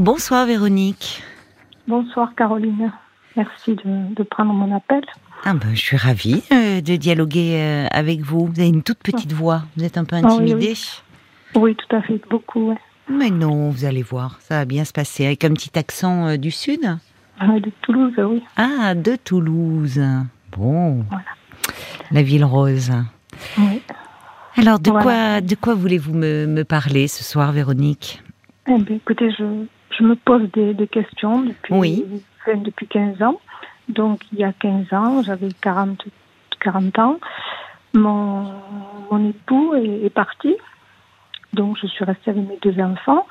Bonsoir Véronique. Bonsoir Caroline. Merci de, prendre mon appel. Ah ben, je suis ravie euh, de dialoguer euh, avec vous. Vous avez une toute petite voix. Vous êtes un peu intimidée. oui, tout à fait, beaucoup. Mais non, vous allez voir, ça va bien se passer. Avec un petit accent euh, du sud ah, De Toulouse, oui. Ah, de Toulouse. Bon. Voilà. La ville rose. Oui. Alors, de quoi, de quoi voulez-vous me, parler ce soir, Véronique? Eh bien, Écoutez, je, je, me pose des, questions depuis, oui. depuis 15 ans. Donc, il y a 15 ans, j'avais 40, 40 ans. Mon, mon époux est, est parti. Donc, je suis restée avec mes deux enfants.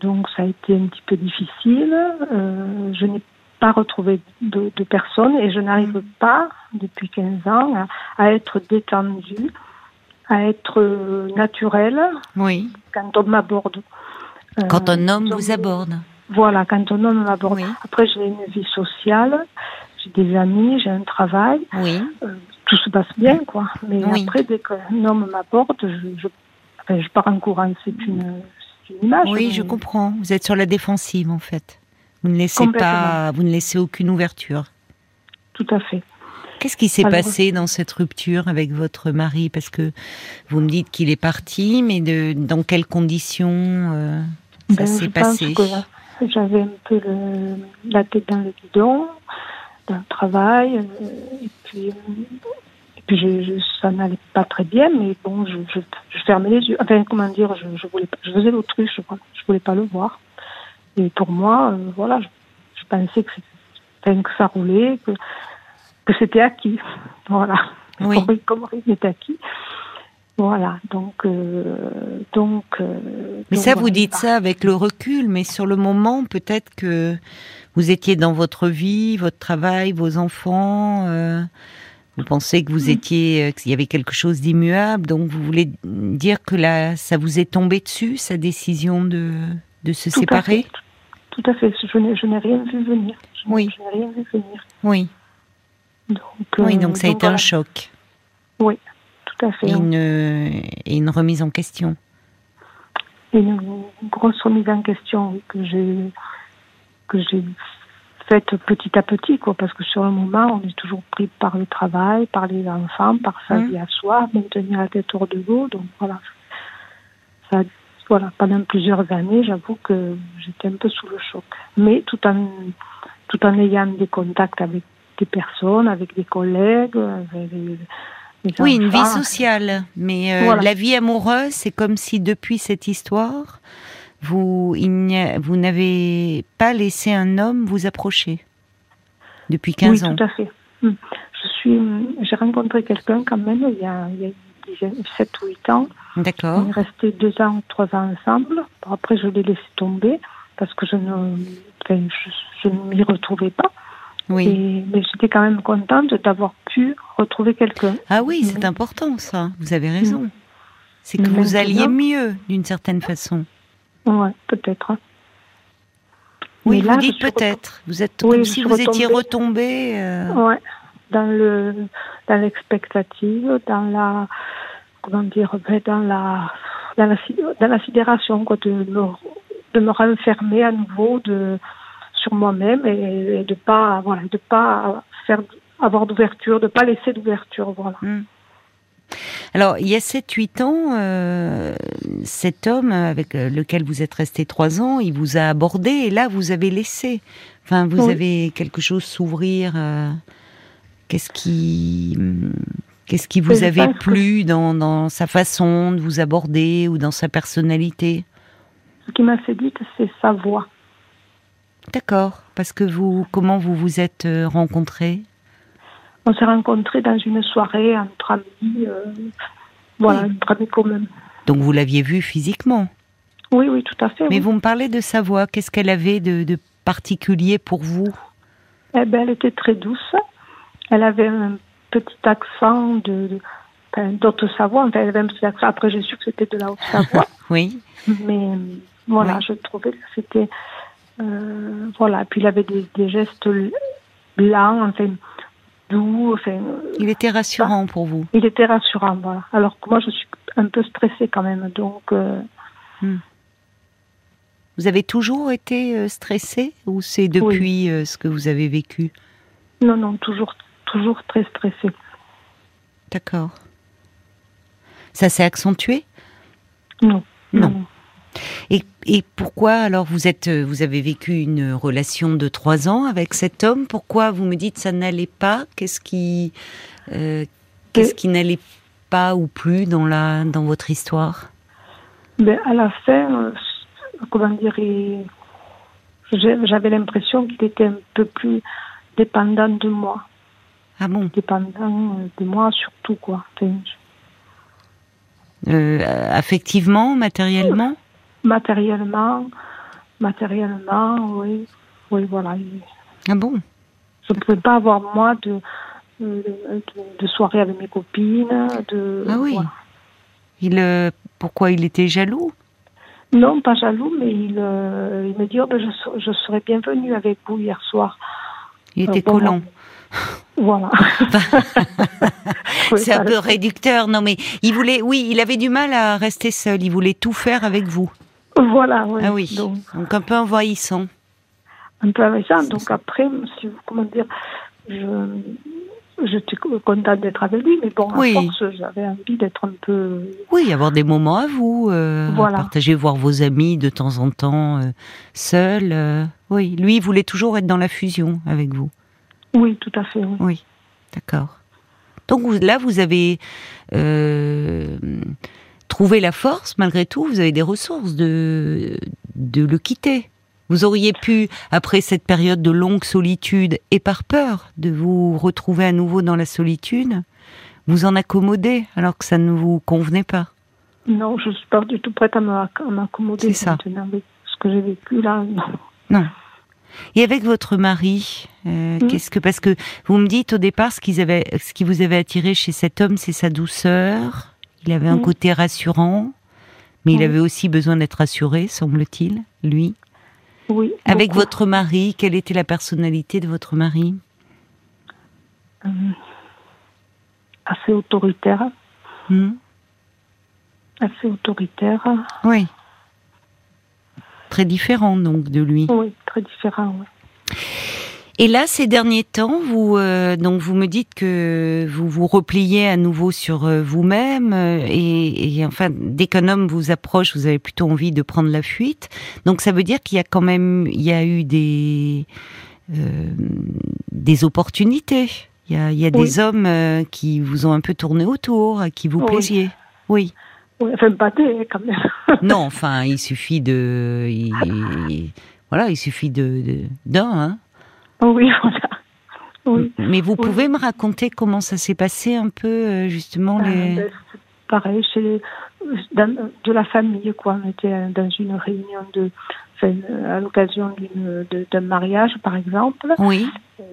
Donc, ça a été un petit peu difficile. Euh, je n'ai pas retrouvé de, de personnes et je n'arrive mm. pas, depuis 15 ans, à, être détendue, à être naturelle oui. quand on m'aborde. Quand un homme vous aborde Voilà, quand un homme m'aborde. Après, j'ai une vie sociale, j'ai des amis, j'ai un travail. Oui. Euh, tout se passe bien, quoi. Mais après, dès qu'un homme m'aborde, je, je pars en courant, c'est une, image. Oui, je comprends. Vous êtes sur la défensive, en fait. Vous ne laissez pas, vous ne laissez aucune ouverture. Tout à fait. Qu'est-ce qui s'est passé dans cette rupture avec votre mari? Parce que vous me dites qu'il est parti, mais de, dans quelles conditions euh, ça ben, s'est passé J'avais un peu la tête dans le guidon, dans le travail, euh, et puis je, ça n'allait pas très bien, mais bon, je, je, fermais les yeux. Enfin, comment dire, je, je voulais, je faisais l'autruche, je, je voulais pas le voir. Et pour moi, euh, voilà, je, pensais que, que ça roulait, que, que c'était acquis. Voilà. Oui. Comme, il était acquis. Voilà, donc, euh, donc. Euh, mais ça, vous dites ça avec le recul, mais sur le moment, peut-être que vous étiez dans votre vie, votre travail, vos enfants. Vous pensez que vous étiez, euh, qu'il y avait quelque chose d'immuable, donc vous voulez dire que là, ça vous est tombé dessus, sa décision de, de se séparer? Tout à fait. Je n'ai, je n'ai rien vu venir. oui. Je n'ai rien vu venir. Oui. Donc, oui, donc ça a été un choc. Oui, tout à fait. Et une, et une remise en question. Une grosse remise en question que j'ai que j'ai faite petit à petit, quoi, parce que sur le moment, on est toujours pris par le travail, par les enfants, par sa mmh. vie à soi, maintenir la tête hors de l'eau. Donc voilà, ça, voilà, pendant plusieurs années, j'avoue que j'étais un peu sous le choc. Mais tout en, tout en ayant des contacts avec des personnes, avec des collègues, avec oui, une vie sociale. Mais euh, la vie amoureuse, c'est comme si depuis cette histoire, vous, vous n'avez pas laissé un homme vous approcher depuis 15 ans. Oui, tout à fait. Hmm. Je suis, j'ai rencontré quelqu'un quand même il y a, il y a 7 ou 8 ans. D'accord. On est resté 2 ans ou 3 ans ensemble. Après, je l'ai laissé tomber parce que je ne, je, ne m'y retrouvais pas. Oui. mais j'étais quand même contente d'avoir pu retrouver quelqu'un. Ah oui, c'est important ça. Vous avez raison. C'est que vous alliez mieux d'une certaine façon. Ouais, peut-être. Oui, vous dites peut-être. Vous êtes comme si vous étiez retombé. Euh... Ouais, dans le dans l'expectative, dans la comment dire, ben, dans la dans la dans la sidération quoi, de me de me renfermer à nouveau de sur moi-même et, de pas voilà de pas faire avoir d'ouverture, de pas laisser d'ouverture, voilà. Hmm. Alors, il y a 7-8 ans, euh, cet homme avec euh, lequel vous êtes resté 3 ans, il vous a abordé et là, vous avez laissé. Enfin, vous avez quelque chose s'ouvrir. Euh, qu'est-ce qui, qu'est-ce qui vous avait plu dans, dans, sa façon de vous aborder ou dans sa personnalité? Ce qui m'a séduite, c'est sa voix. D'accord. Parce que vous, comment vous vous êtes rencontrés? On s'est rencontrés dans une soirée entre amis, euh, voilà, entre amis communs. Donc vous l'aviez vue physiquement? Oui, oui, tout à fait. Mais vous me parlez de sa voix. Qu'est-ce qu'elle avait de, particulier pour vous? Eh ben, elle était très douce. Elle avait un petit accent de, d'Haute-Savoie. Enfin, elle avait un petit accent. Après, j'ai su que c'était de la Haute-Savoie. oui. Mais voilà, je trouvais que c'était. Euh, voilà. Puis il avait des, des gestes blancs. Enfin, il était rassurant pour vous. Il était rassurant, voilà. Alors que moi, je suis un peu stressée quand même, donc. Euh, hmm. Vous avez toujours été euh, stressé ou c'est depuis euh, ce que vous avez vécu? Non, non, toujours, toujours très stressé. D'accord. Ça s'est accentué? Non. Non. Et, et, pourquoi alors vous êtes, euh, vous avez vécu une relation de trois ans avec cet homme? Pourquoi vous me dites ça n'allait pas? Qu'est-ce qui, euh, qu'est-ce qui n'allait pas ou plus dans la, dans votre histoire? Ben, à la fin, euh, comment dire, j'avais l'impression qu'il était un peu plus dépendant de moi. Ah bon? Dépendant de moi surtout quoi. Enfin, euh, affectivement, matériellement? Matériellement, matériellement, oui, oui, voilà. Ah bon? Je ne pouvais pas avoir moi de, de, de, soirée avec mes copines. De, ah oui. Il, euh, pourquoi il était jaloux? Non, pas jaloux, mais il, euh, il me dit oh, ben, je, je serais bienvenue avec vous hier soir. Il était collant. Voilà. c'est un peu réducteur, non mais il voulait, oui, il avait du mal à rester seul. Il voulait tout faire avec vous. Voilà, oui. Ah oui. Donc, un peu envahissant. Un peu envahissant. Donc après, comment dire, je, j'étais contente d'être avec lui, mais bon, à force, j'avais envie d'être un peu. Oui, avoir des moments à vous, euh, partager, voir vos amis de temps en temps, euh, seul. Euh, oui, lui, il voulait toujours être dans la fusion avec vous. Oui, tout à fait. Oui, oui. d'accord. Donc là, vous avez trouvé la force, malgré tout, vous avez des ressources de, de le quitter. Vous auriez pu, après cette période de longue solitude et par peur de vous retrouver à nouveau dans la solitude, vous en accommoder alors que ça ne vous convenait pas. Non, je suis pas du tout prête à m'accommoder. C'est ça. Ce que j'ai vécu là, non. Non. Et avec votre mari, euh, mm. qu'est-ce que parce que vous me dites au départ ce, qu'ils avaient, ce qui vous avait attiré chez cet homme, c'est sa douceur. Il avait un mm. côté rassurant, mais il avait aussi besoin d'être rassuré, semble-t-il, lui. Oui. Avec votre mari, quelle était la personnalité de votre mari? Euh, Assez autoritaire. Assez autoritaire. Oui. Très différent donc de lui. Oui, très différent. Oui. Et là, ces derniers temps, vous euh, donc vous me dites que vous vous repliez à nouveau sur euh, vous-même euh, et, enfin dès qu'un homme vous approche, vous avez plutôt envie de prendre la fuite. Donc ça veut dire qu'il y a quand même il y a eu des des opportunités. Il y a, il y a des hommes qui vous ont un peu tourné autour, qui vous plaisiez. Oui. Oui, enfin, battez quand même. non, enfin, il suffit de, voilà, il suffit de d'un. Hein. Oui, voilà. Oui. Mais vous pouvez me raconter comment ça s'est passé un peu euh, justement euh, les. Ben, pareil, chez de la famille quoi. On était dans une réunion de, à l'occasion d'un mariage par exemple. Oui.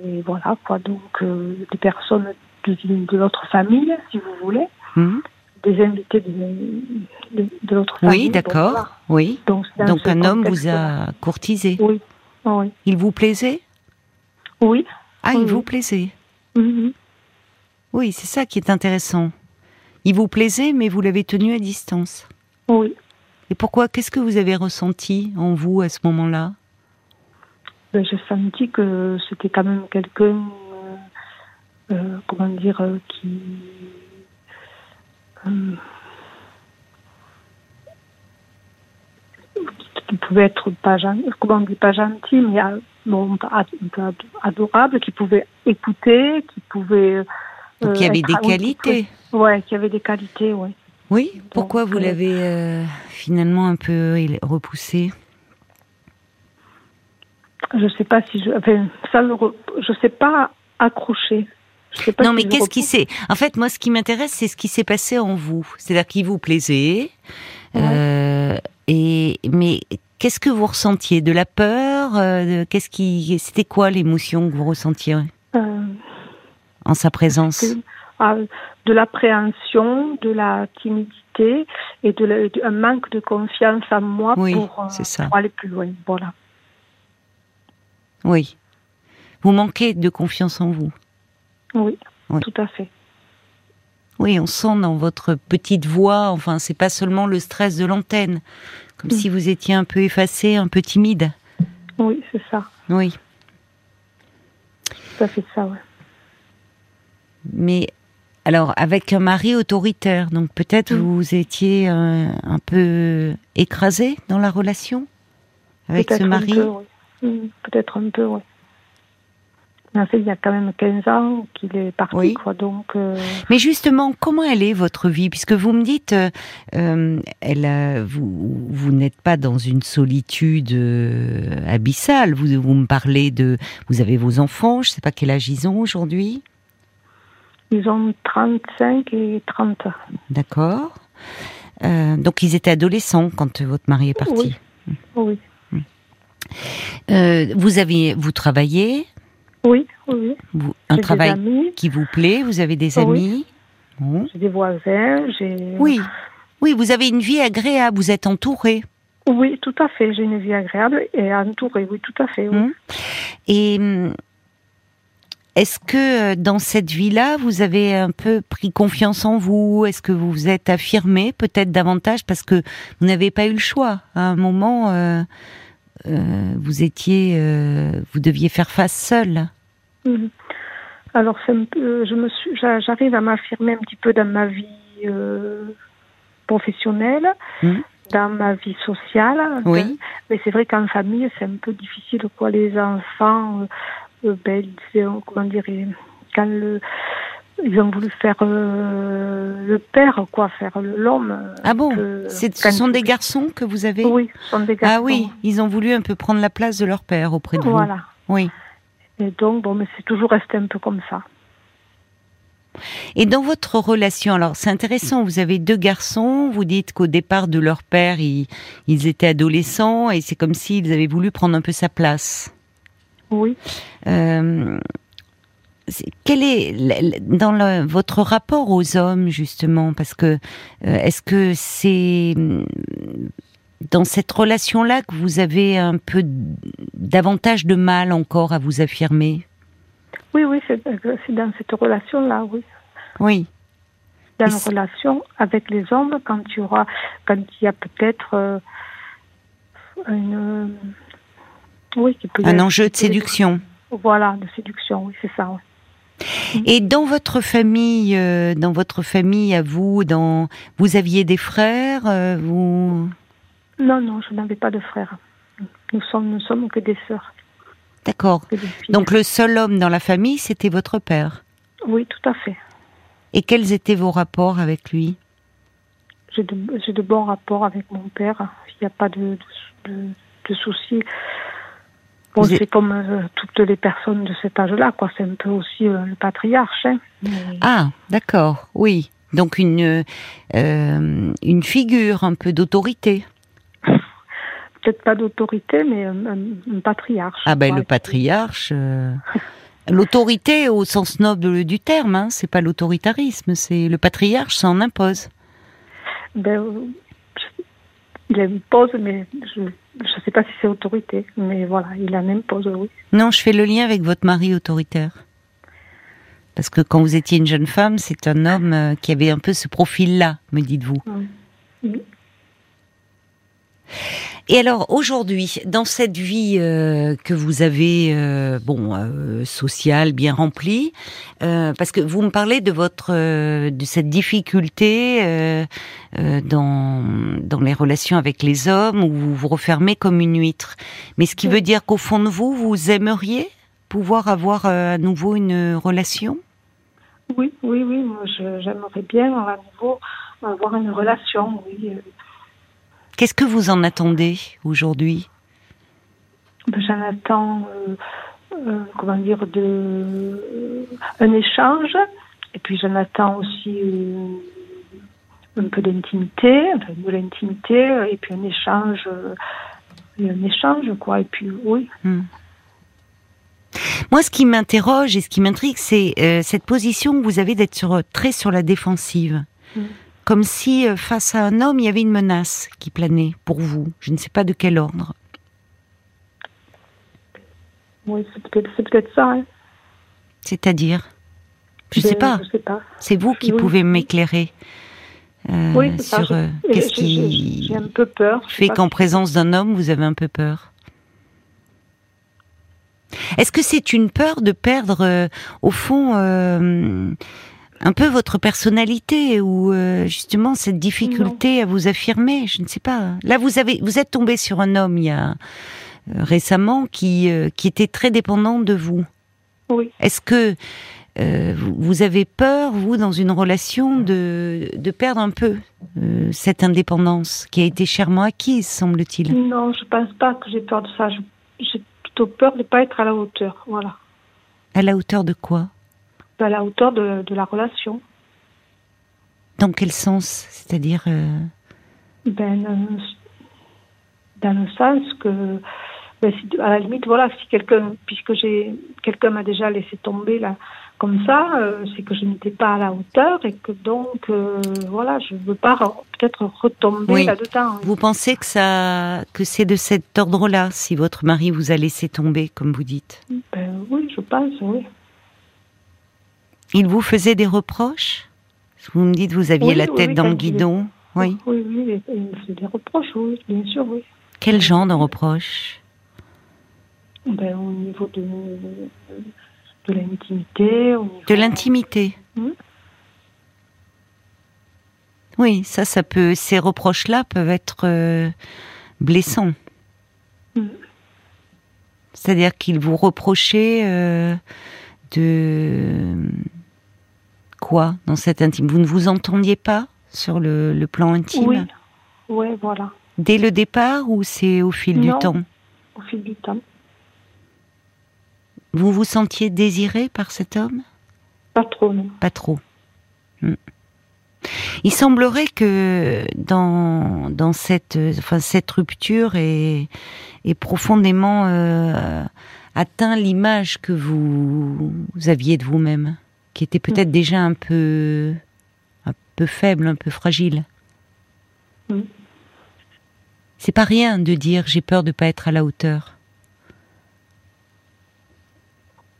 Et voilà quoi. Donc euh, des personnes de, de l'autre famille, si vous voulez. Hum des invités de, de, l'autre famille. Oui, d'accord. Oui. Donc, un homme vous a courtisé. Oui. oui. Il vous plaisait? Oui. Ah, il vous plaisait mm-hmm. Oui, c'est ça qui est intéressant. Il vous plaisait, mais vous l'avez tenu à distance. Oui. Et pourquoi Qu'est-ce que vous avez ressenti en vous à ce moment-là? Ben, J'ai senti que c'était quand même quelqu'un, euh, euh, comment dire, euh, qui qui pouvait être pas gentil, comment on dit pas gentil, mais bon, adorable, qui pouvait écouter, qui pouvait. Donc il y avait des qualités. Oui, qui avait des qualités, oui. Oui. Pourquoi vous euh, l'avez finalement un peu repoussé? Je sais pas si je, enfin, ça, je sais pas accrocher non, mais qu'est-ce qui s'est En fait, moi, ce qui m'intéresse, c'est ce qui s'est passé en vous. C'est-à-dire qu'il vous plaisait. Euh, et mais qu'est-ce que vous ressentiez De la peur euh, Qu'est-ce qui C'était quoi l'émotion que vous ressentiez euh, en sa présence? ah, De l'appréhension, de la timidité et de, un manque de confiance en moi pour, pour aller plus loin. Voilà. Oui. Vous manquez de confiance en vous? Oui, tout à fait. Oui, on sent dans votre petite voix, enfin, c'est pas seulement le stress de l'antenne, comme Mm. si vous étiez un peu effacé, un peu timide. Oui, c'est ça. Oui. Ça fait ça, ouais. Mais alors, avec un mari autoritaire, donc peut-être Mm. vous étiez euh, un peu écrasé dans la relation avec ce Peut-être un mari? peu, oui. Mm, Peut-être un peu, oui. En fait, il y a quand même 15 ans qu'il est parti, Oui. quoi. Donc, euh, Mais justement, comment elle est votre vie? Puisque vous me dites, euh, euh, elle, a- vous, vous n'êtes pas dans une solitude euh, abyssale. Vous, vous me parlez de, vous avez vos enfants. Je ne sais pas quel âge ils ont aujourd'hui. ils ont 35 et 30. D'accord. Euh, donc ils étaient adolescents quand votre mari est parti. Oui. Euh, vous avez, vous travaillez, Oui, oui, vous, un travail qui vous plaît. Vous avez des oui. amis. Bon. j'ai des voisins, j'ai... Oui, oui, vous avez une vie agréable. Vous êtes entouré. Oui, tout à fait. J'ai une vie agréable et entourée, oui, tout à fait. Oui. Hmm. Et hum, est-ce que euh, dans cette vie-là, vous avez un peu pris confiance en vous? Est-ce que vous vous êtes affirmé peut-être davantage? Parce que vous n'avez pas eu le choix À un moment, euh, euh, vous étiez, euh, vous deviez faire face seul. Mhm. Alors, peu- je me suis, j'a- j'arrive à m'affirmer un petit peu dans ma vie euh, professionnelle, Mhm. dans ma vie sociale. Oui. Mais c'est vrai qu'en famille, c'est un peu difficile, quoi. Les enfants, euh, euh, ben, comment dire, quand le, ils ont voulu faire euh, le père, quoi, faire l'homme. euh, Ah bon que- Ce sont des garçons que vous avez Oui, ce sont des garçons. Ah oui, ils ont voulu un peu prendre la place de leur père auprès de vous. Voilà. Oui. Et donc, bon, mais c'est toujours resté un peu comme ça. Et dans votre relation, alors c'est intéressant, vous avez deux garçons, vous dites qu'au départ de leur père, ils, ils étaient adolescents et c'est comme s'ils avaient voulu prendre un peu sa place. Oui. Euh, quel est dans le- votre rapport aux hommes justement? Parce que euh, est-ce que c'est hum, dans cette relation-là que vous avez un peu davantage de mal encore à vous affirmer? Oui, oui, c'est dans cette relation-là, oui. Oui. Dans c'est- relation avec les hommes, quand il y aura, quand il y a peut-être euh, une, euh, oui, peut Un enjeu de séduction. Voilà, de séduction, oui, c'est ça. oui. Et dans votre famille, euh, dans votre famille à vous, dans vous aviez des frères, euh, vous? Non, non, je n'avais pas de frère. Nous sommes, nous sommes que des sœurs, D'accord. Donc le seul homme dans la famille, c'était votre père? oui, tout à fait. Et quels étaient vos rapports avec lui? J'ai de, bons rapports avec mon père. Il n'y a pas de, de, de- de soucis. Bon, c'est comme euh, toutes les personnes de cet âge-là, quoi. C'est un peu aussi euh, le patriarche. Hein. Mais- Ah, d'accord. Oui. Donc une euh, une figure un peu d'autorité. Peut-être pas d'autorité, mais un, un- un patriarche. Ah ben quoi. le patriarche. euh, L'autorité au sens noble du terme, hein, c'est pas l'autoritarisme, c'est le patriarche, ça en impose. Ben, il impose, mais je ne sais pas si c'est autorité. Mais voilà, il en impose, oui. Non, je fais le lien avec votre mari autoritaire. Parce que quand vous étiez une jeune femme, c'est un homme euh, qui avait un peu ce profil-là, me dites-vous. Oui. Et alors aujourd'hui, dans cette vie euh, que vous avez, euh, bon, euh, sociale, bien remplie, parce que vous me parlez de votre, de cette difficulté dans dans les relations avec les hommes où vous vous refermez comme une huître. Mais ce qui Oui. veut dire qu'au fond de vous, vous aimeriez pouvoir avoir euh, à nouveau une relation? Oui, oui, oui. Moi, j'aimerais bien à nouveau avoir une relation, oui. euh, Qu'est-ce que vous en attendez aujourd'hui? Ben, J'en attends, euh, euh, comment dire, de, euh, un échange. Et puis j'en attends aussi euh, un peu d'intimité, enfin, de l'intimité, et puis un échange, euh, et un échange, quoi. Et puis oui, Hmm. Moi, ce qui m'interroge et ce qui m'intrigue, c'est euh, cette position que vous avez d'être sur, très sur la défensive. Mm. Comme si, euh, face à un homme, il y avait une menace qui planait pour vous. Je ne sais pas de quel ordre. oui c'est peut-être c'est peut-être ça. hein. C'est-à-dire? Je ne sais pas. Je sais pas. C'est vous qui Oui. pouvez m'éclairer euh, Oui, sur euh, qu'est-ce qui j'ai- J'ai un peu peur. je sais fait qu'en présence d'un homme, vous avez un peu peur? Est-ce que c'est une peur de perdre, euh, au fond, euh, un peu votre personnalité ou justement cette difficulté à vous affirmer? Je ne sais pas. Là, vous avez, vous êtes tombé sur un homme il y a récemment qui qui était très dépendant de vous. Oui. Est-ce que euh, vous- avez peur, vous, dans une relation, de, de perdre un peu euh, cette indépendance qui a été chèrement acquise, semble-t-il? Non, je pense pas que j'ai peur de ça. J'ai plutôt peur de pas être à la hauteur. Voilà. À la hauteur de quoi? À la hauteur de, de la relation. Dans quel sens? C'est-à-dire euh, Ben, dans le sens que, ben, à la limite, voilà, si quelqu'un, puisque j'ai, quelqu'un m'a déjà laissé tomber là, comme ça, euh, c'est que je n'étais pas à la hauteur et que donc, euh, voilà, je veux pas re- peut-être retomber Oui. là-dedans. Vous pensez que ça, que c'est de cet ordre-là, si votre mari vous a laissé tomber, comme vous dites? Ben, oui, je pense, oui. Il vous faisait des reproches? Vous me dites vous aviez Oui, la tête oui, dans le est- guidon. Oui. Oui, oui, il me fait des reproches, oui, bien sûr, oui. Quel genre de reproches? Ben, au niveau de, de l'intimité, niveau... De l'intimité. Mhm. Oui, ça, ça peut. Ces reproches-là peuvent être euh, blessants. Mhm. C'est-à-dire qu'il vous reprochait euh, de quoi dans cette intime? Vous ne vous entendiez pas sur le, le plan intime? Oui, voilà, dès le départ ou c'est au fil du temps? Au fil du temps. Vous vous sentiez désiré par cet homme? Pas trop, non. Pas trop. Hmm. Il semblerait que dans, dans cette, enfin, cette rupture est, est profondément euh, atteint l'image que vous, vous aviez de vous-même, qui était peut-être déjà un peu, un peu faible, un peu fragile. Hmm. C'est pas rien de dire j'ai peur de pas être à la hauteur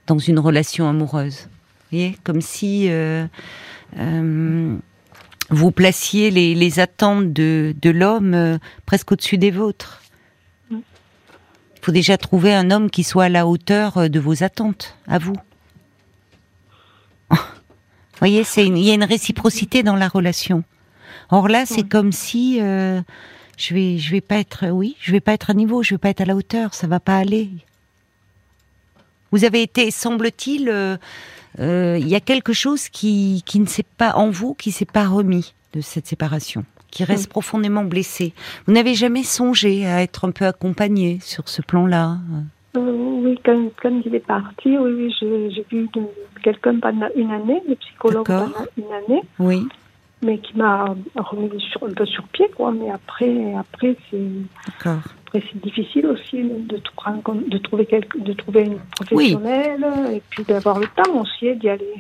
dans une relation amoureuse. Vous voyez, comme si euh, euh, vous placiez les, les attentes de, de l'homme euh, presque au-dessus des vôtres. Mm. Il faut déjà trouver un homme qui soit à la hauteur de vos attentes, à vous. Vous voyez, il y a une réciprocité dans la relation. Or là, c'est comme si euh, je vais, je vais pas être, oui, je vais pas être à niveau, je vais pas être à la hauteur, ça va pas aller. Vous avez été, semble-t-il, euh, euh, il y a quelque chose qui, qui ne s'est pas en vous, qui s'est pas remis de cette séparation, qui reste Mm. profondément blessé. Vous n'avez jamais songé à être un peu accompagné sur ce plan-là Euh, oui, quand, quand il est parti, oui, oui, j'ai vu quelqu'un pendant une année, le psychologue pendant une année, Oui, mais qui m'a remis sur, un peu sur pied, quoi. Mais après, après c'est c'est difficile aussi de, de trouver quelque, de trouver une professionnelle et puis d'avoir le temps aussi d'y aller,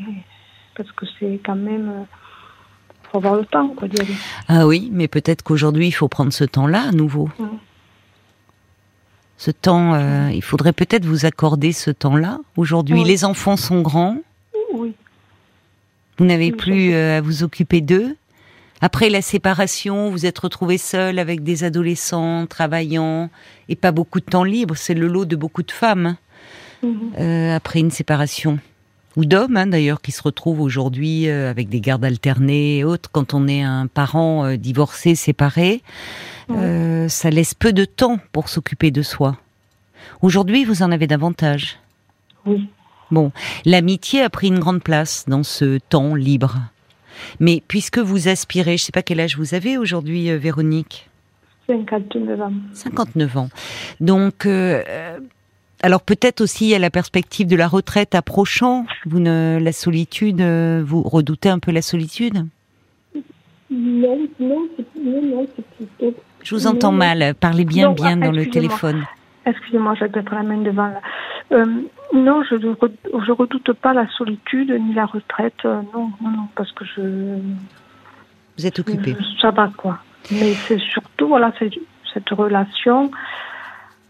parce que c'est quand même faut avoir le temps, quoi, d'y aller. Ah oui, mais peut-être qu'aujourd'hui, il faut prendre ce temps-là à nouveau. Mm. Ce temps, euh, il faudrait peut-être vous accorder ce temps-là. Aujourd'hui, Oui. les enfants sont grands, Oui, vous n'avez plus euh, à vous occuper d'eux. Après la séparation, vous êtes retrouvé seul avec des adolescents travaillant et pas beaucoup de temps libre. C'est le lot de beaucoup de femmes hein, Mhm. euh, après une séparation. Ou d'hommes hein, d'ailleurs qui se retrouvent aujourd'hui euh, avec des gardes alternées et autres. Quand on est un parent euh, divorcé, séparé, ça laisse peu de temps pour s'occuper de soi. Aujourd'hui, vous en avez davantage. oui. Bon, l'amitié a pris une grande place dans ce temps libre. Mais puisque vous aspirez, je sais pas quel âge vous avez aujourd'hui, euh, Véronique? 59 ans. 59 ans. Donc, euh, euh, alors peut-être aussi il y a la perspective de la retraite approchant. Vous ne, la solitude, vous redoutez un peu la solitude? Non, non, non, non, c'est plutôt. Je vous entends Non. mal. Parlez bien, Non, bien dans le téléphone. Excusez-moi, j'ai peut-être la main devant là. Euh, non, je ne je redoute pas la solitude ni la retraite. euh, non, non, non, parce que je, Vous êtes occupé. je- ça va quoi. Mais c'est surtout voilà, cette relation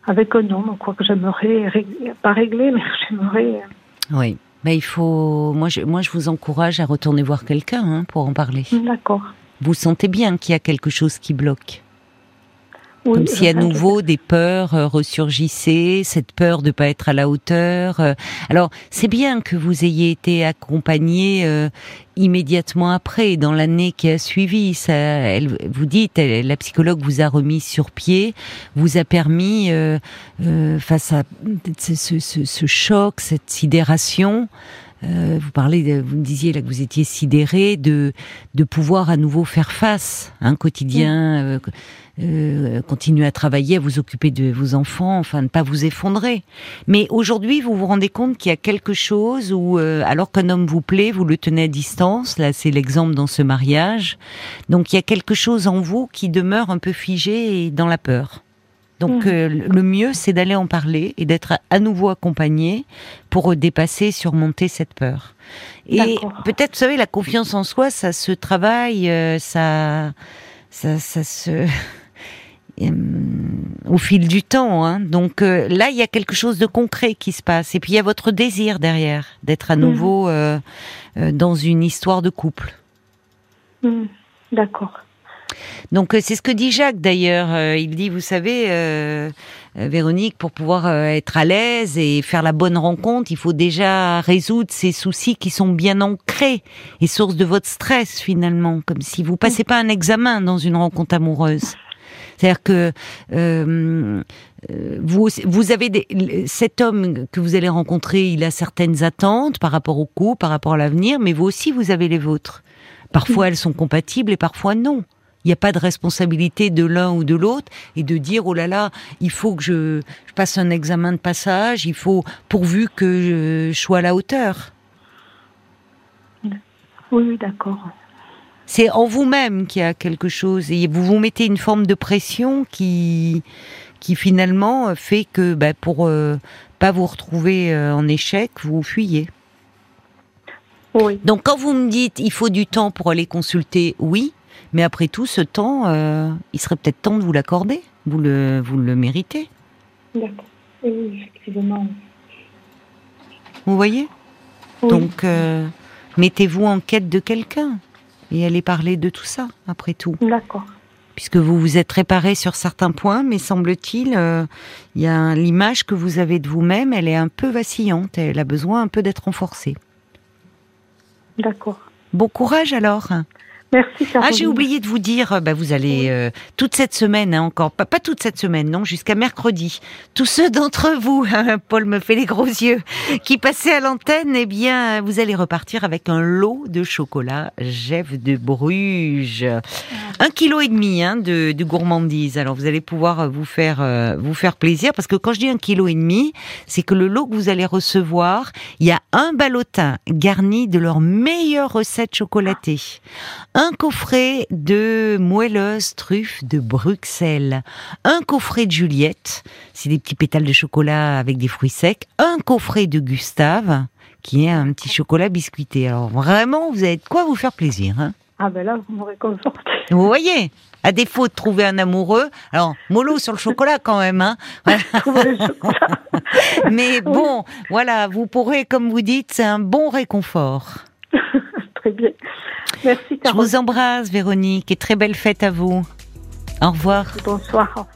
avec un homme, quoi que j'aimerais pas régler, mais j'aimerais. euh, Oui. Ben, il faut. Moi, je, moi, je vous encourage à retourner voir quelqu'un hein, pour en parler. D'accord. Vous sentez bien qu'il y a quelque chose qui bloque. Oui, Comme si à nouveau des peurs euh, ressurgissaient, cette peur de pas être à la hauteur. euh. Alors c'est bien que vous ayez été accompagné euh, immédiatement après, dans l'année qui a suivi. Ça, elle, vous dites, elle- la psychologue vous a remis sur pied, vous a permis euh, euh, face à ce, ce- ce- ce choc, cette sidération. Euh, vous parlez, vous me disiez là que vous étiez sidéré de de pouvoir à nouveau faire face, un quotidien, euh, euh, continuer à travailler, à vous occuper de vos enfants, enfin ne pas vous effondrer. Mais aujourd'hui, vous vous rendez compte qu'il y a quelque chose où, euh, alors qu'un homme vous plaît, vous le tenez à distance. Là, c'est l'exemple dans ce mariage. Donc il y a quelque chose en vous qui demeure un peu figé et dans la peur. Donc Mhm. euh, le mieux, c'est d'aller en parler et d'être à- nouveau accompagné pour dépasser, surmonter cette peur. Et peut-être, vous savez, la confiance en soi, ça se travaille, euh, ça, ça, ça se euh, au fil du temps. Hein. Donc euh, là, il y a quelque chose de concret qui se passe. Et puis il y a votre désir derrière d'être à Mhm. nouveau euh, euh, dans une histoire de couple. Hmm, D'accord. Donc euh, c'est ce que dit Jacques d'ailleurs. Euh, il dit, vous savez, euh, Véronique, pour pouvoir être à l'aise et faire la bonne rencontre, il faut déjà résoudre ces soucis qui sont bien ancrés et source de votre stress finalement, comme si vous passez pas un examen dans une rencontre amoureuse. C'est-à-dire que vous, vous avez des, cet homme que vous allez rencontrer, il a certaines attentes par rapport au couple, par rapport à l'avenir, mais vous aussi vous avez les vôtres. Parfois elles sont compatibles et parfois non. Il n'y a pas de responsabilité de l'un ou de l'autre et de dire oh là là, il faut que je, je passe un examen de passage, il faut pourvu que je, sois à la hauteur. Oui, d'accord. C'est en vous-même qu'il y a quelque chose et vous vous mettez une forme de pression qui, qui finalement fait que bah, pour euh, pas vous retrouver euh, en échec, vous fuyez. Oui, Donc quand vous me dites il faut du temps pour aller consulter, oui, mais après tout ce temps, euh, il serait peut-être temps de vous l'accorder. Vous le, vous le méritez. d'accord. Oui, effectivement. Vous voyez Oui. Donc euh, mettez-vous en quête de quelqu'un et allez parler de tout ça après tout. D'accord. puisque vous vous êtes réparé sur certains points, mais semble-t-il, euh, il y a l'image que vous avez de vous-même, elle est un peu vacillante, elle a besoin un peu d'être renforcée. D'accord. Bon courage alors. Merci, Ah, j'ai oublié de vous dire, euh, bah, vous allez euh, toute cette semaine hein, encore, pas, pas toute cette semaine, non, jusqu'à mercredi. Tous ceux d'entre vous, hein, Paul me fait les gros yeux, qui passaient à l'antenne, eh bien, vous allez repartir avec un lot de chocolat Jeff de Bruges, un kilo et demi hein, de, de gourmandise. Alors vous allez pouvoir euh, vous faire euh, vous faire plaisir parce que quand je dis un kilo et demi, c'est que le lot que vous allez recevoir, il y a un ballotin garni de leurs meilleures recettes chocolatées un coffret de moelleuses truffes de Bruxelles, un coffret de Juliette, c'est des petits pétales de chocolat avec des fruits secs, un coffret de Gustave, qui est un petit chocolat biscuité. Alors vraiment, vous avez de quoi vous faire plaisir. Hein? Ah ben là, vous me réconfortez. vous voyez à défaut de trouver un amoureux, alors mollo sur le chocolat quand même, hein? Voilà. Mais bon, voilà, vous pourrez, comme vous dites, c'est un bon réconfort. Très bien. Merci, Je vous embrasse, Véronique, et très belle fête à vous. Au revoir. Bonsoir. Au revoir.